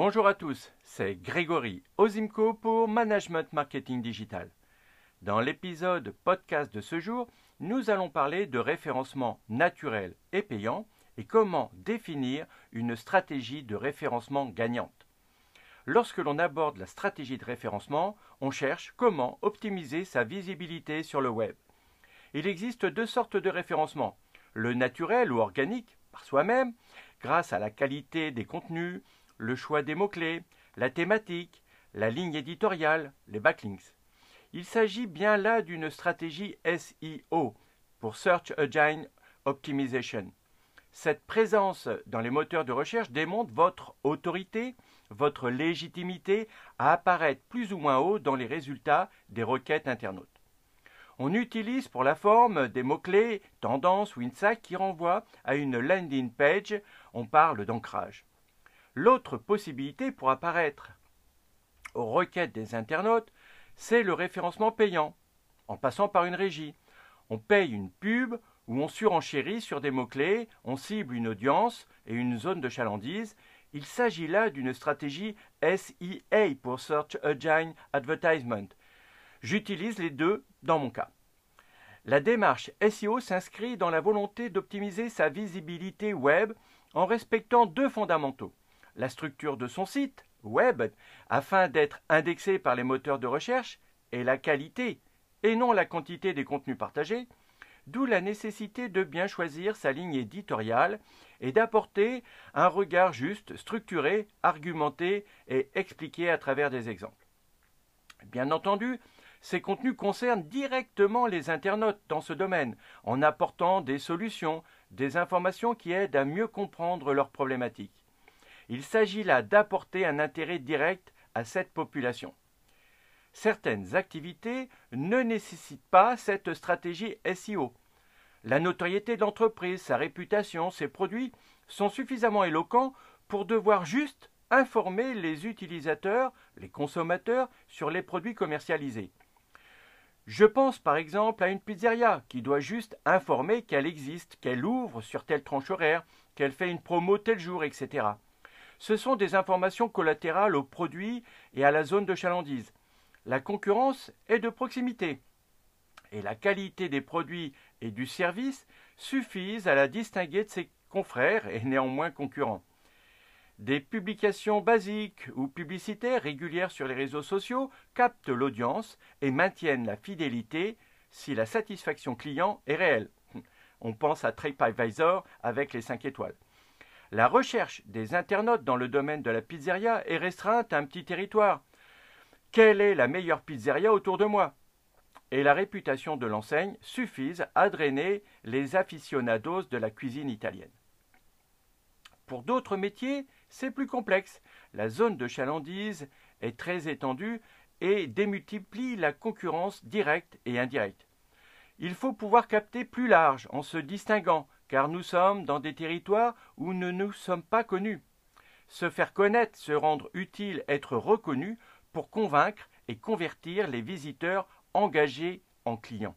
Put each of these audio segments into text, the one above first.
Bonjour à tous, c'est Grégory Ozimko pour Management Marketing Digital. Dans l'épisode podcast de ce jour, nous allons parler de référencement naturel et payant et comment définir une stratégie de référencement gagnante. Lorsque l'on aborde la stratégie de référencement, on cherche comment optimiser sa visibilité sur le web. Il existe deux sortes de référencement, le naturel ou organique, par soi-même, grâce à la qualité des contenus, le choix des mots-clés, la thématique, la ligne éditoriale, les backlinks. Il s'agit bien là d'une stratégie SEO pour Search Engine Optimization. Cette présence dans les moteurs de recherche démontre votre autorité, votre légitimité à apparaître plus ou moins haut dans les résultats des requêtes internautes. On utilise pour la forme des mots-clés, tendances ou insights qui renvoient à une landing page, on parle d'ancrage. L'autre possibilité pour apparaître aux requêtes des internautes, c'est le référencement payant, en passant par une régie. On paye une pub ou on surenchérit sur des mots-clés, on cible une audience et une zone de chalandise. Il s'agit là d'une stratégie SEA pour Search Engine Advertisement. J'utilise les deux dans mon cas. La démarche SEO s'inscrit dans la volonté d'optimiser sa visibilité web en respectant deux fondamentaux la structure de son site web afin d'être indexé par les moteurs de recherche et la qualité et non la quantité des contenus partagés, d'où la nécessité de bien choisir sa ligne éditoriale et d'apporter un regard juste, structuré, argumenté et expliqué à travers des exemples. Bien entendu, ces contenus concernent directement les internautes dans ce domaine, en apportant des solutions, des informations qui aident à mieux comprendre leurs problématiques. Il s'agit là d'apporter un intérêt direct à cette population. Certaines activités ne nécessitent pas cette stratégie SEO. La notoriété de l'entreprise, sa réputation, ses produits sont suffisamment éloquents pour devoir juste informer les utilisateurs, les consommateurs, sur les produits commercialisés. Je pense par exemple à une pizzeria qui doit juste informer qu'elle existe, qu'elle ouvre sur telle tranche horaire, qu'elle fait une promo tel jour, etc. Ce sont des informations collatérales aux produits et à la zone de chalandise. La concurrence est de proximité. Et la qualité des produits et du service suffisent à la distinguer de ses confrères et néanmoins concurrents. Des publications basiques ou publicitaires régulières sur les réseaux sociaux captent l'audience et maintiennent la fidélité si la satisfaction client est réelle. On pense à TripAdvisor avec les 5 étoiles. La recherche des internautes dans le domaine de la pizzeria est restreinte à un petit territoire. Quelle est la meilleure pizzeria autour de moi? Et la réputation de l'enseigne suffisent à drainer les aficionados de la cuisine italienne. Pour d'autres métiers, c'est plus complexe. La zone de chalandise est très étendue et démultiplie la concurrence directe et indirecte. Il faut pouvoir capter plus large en se distinguant, car nous sommes dans des territoires où nous ne nous sommes pas connus. Se faire connaître, se rendre utile, être reconnu pour convaincre et convertir les visiteurs engagés en clients.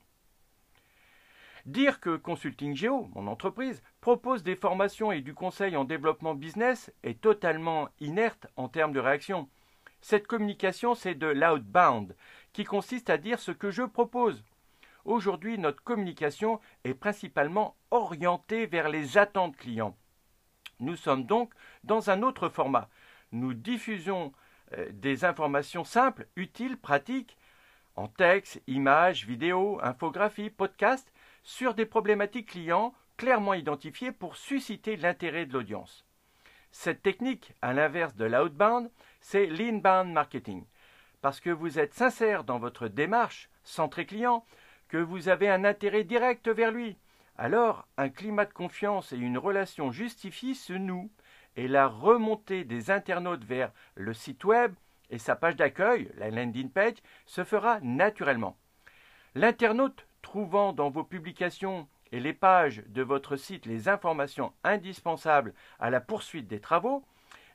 Dire que Consulting Geo, mon entreprise, propose des formations et du conseil en développement business est totalement inerte en termes de réaction. Cette communication, c'est de l'outbound, qui consiste à dire ce que je propose, Aujourd'hui, notre communication est principalement orientée vers les attentes clients. Nous sommes donc dans un autre format. Nous diffusons euh, des informations simples, utiles, pratiques, en texte, images, vidéos, infographies, podcasts, sur des problématiques clients clairement identifiées pour susciter l'intérêt de l'audience. Cette technique, à l'inverse de l'outbound, c'est l'inbound marketing. Parce que vous êtes sincère dans votre démarche centrée client, que vous avez un intérêt direct vers lui. Alors, un climat de confiance et une relation justifiée se nouent, et la remontée des internautes vers le site web et sa page d'accueil, la landing page, se fera naturellement. L'internaute trouvant dans vos publications et les pages de votre site les informations indispensables à la poursuite des travaux,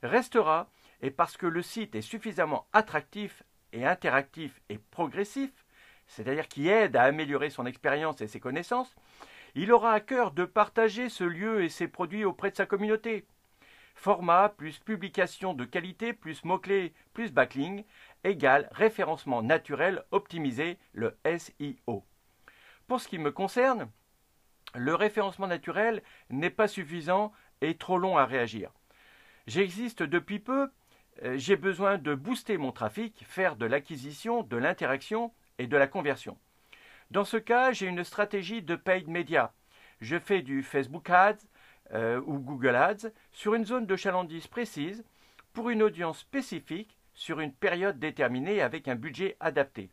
restera, et parce que le site est suffisamment attractif et interactif et progressif, c'est-à-dire qui aide à améliorer son expérience et ses connaissances, il aura à cœur de partager ce lieu et ses produits auprès de sa communauté. Format plus publication de qualité plus mots-clés plus backlink égale référencement naturel optimisé, le SIO. Pour ce qui me concerne, le référencement naturel n'est pas suffisant et trop long à réagir. J'existe depuis peu, euh, j'ai besoin de booster mon trafic, faire de l'acquisition, de l'interaction et de la conversion. Dans ce cas, j'ai une stratégie de paid media. Je fais du Facebook Ads euh, ou Google Ads sur une zone de chalandise précise pour une audience spécifique sur une période déterminée avec un budget adapté.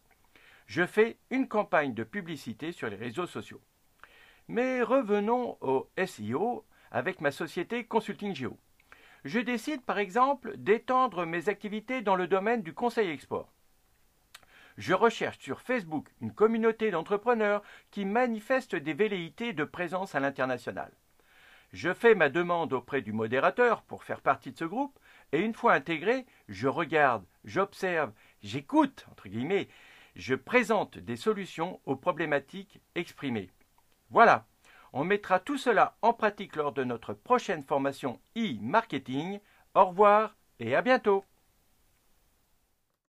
Je fais une campagne de publicité sur les réseaux sociaux. Mais revenons au SEO avec ma société Consulting Geo. Je décide par exemple d'étendre mes activités dans le domaine du conseil export. Je recherche sur Facebook une communauté d'entrepreneurs qui manifestent des velléités de présence à l'international. Je fais ma demande auprès du modérateur pour faire partie de ce groupe et une fois intégré, je regarde, j'observe, j'écoute, entre guillemets, je présente des solutions aux problématiques exprimées. Voilà, on mettra tout cela en pratique lors de notre prochaine formation e-marketing. Au revoir et à bientôt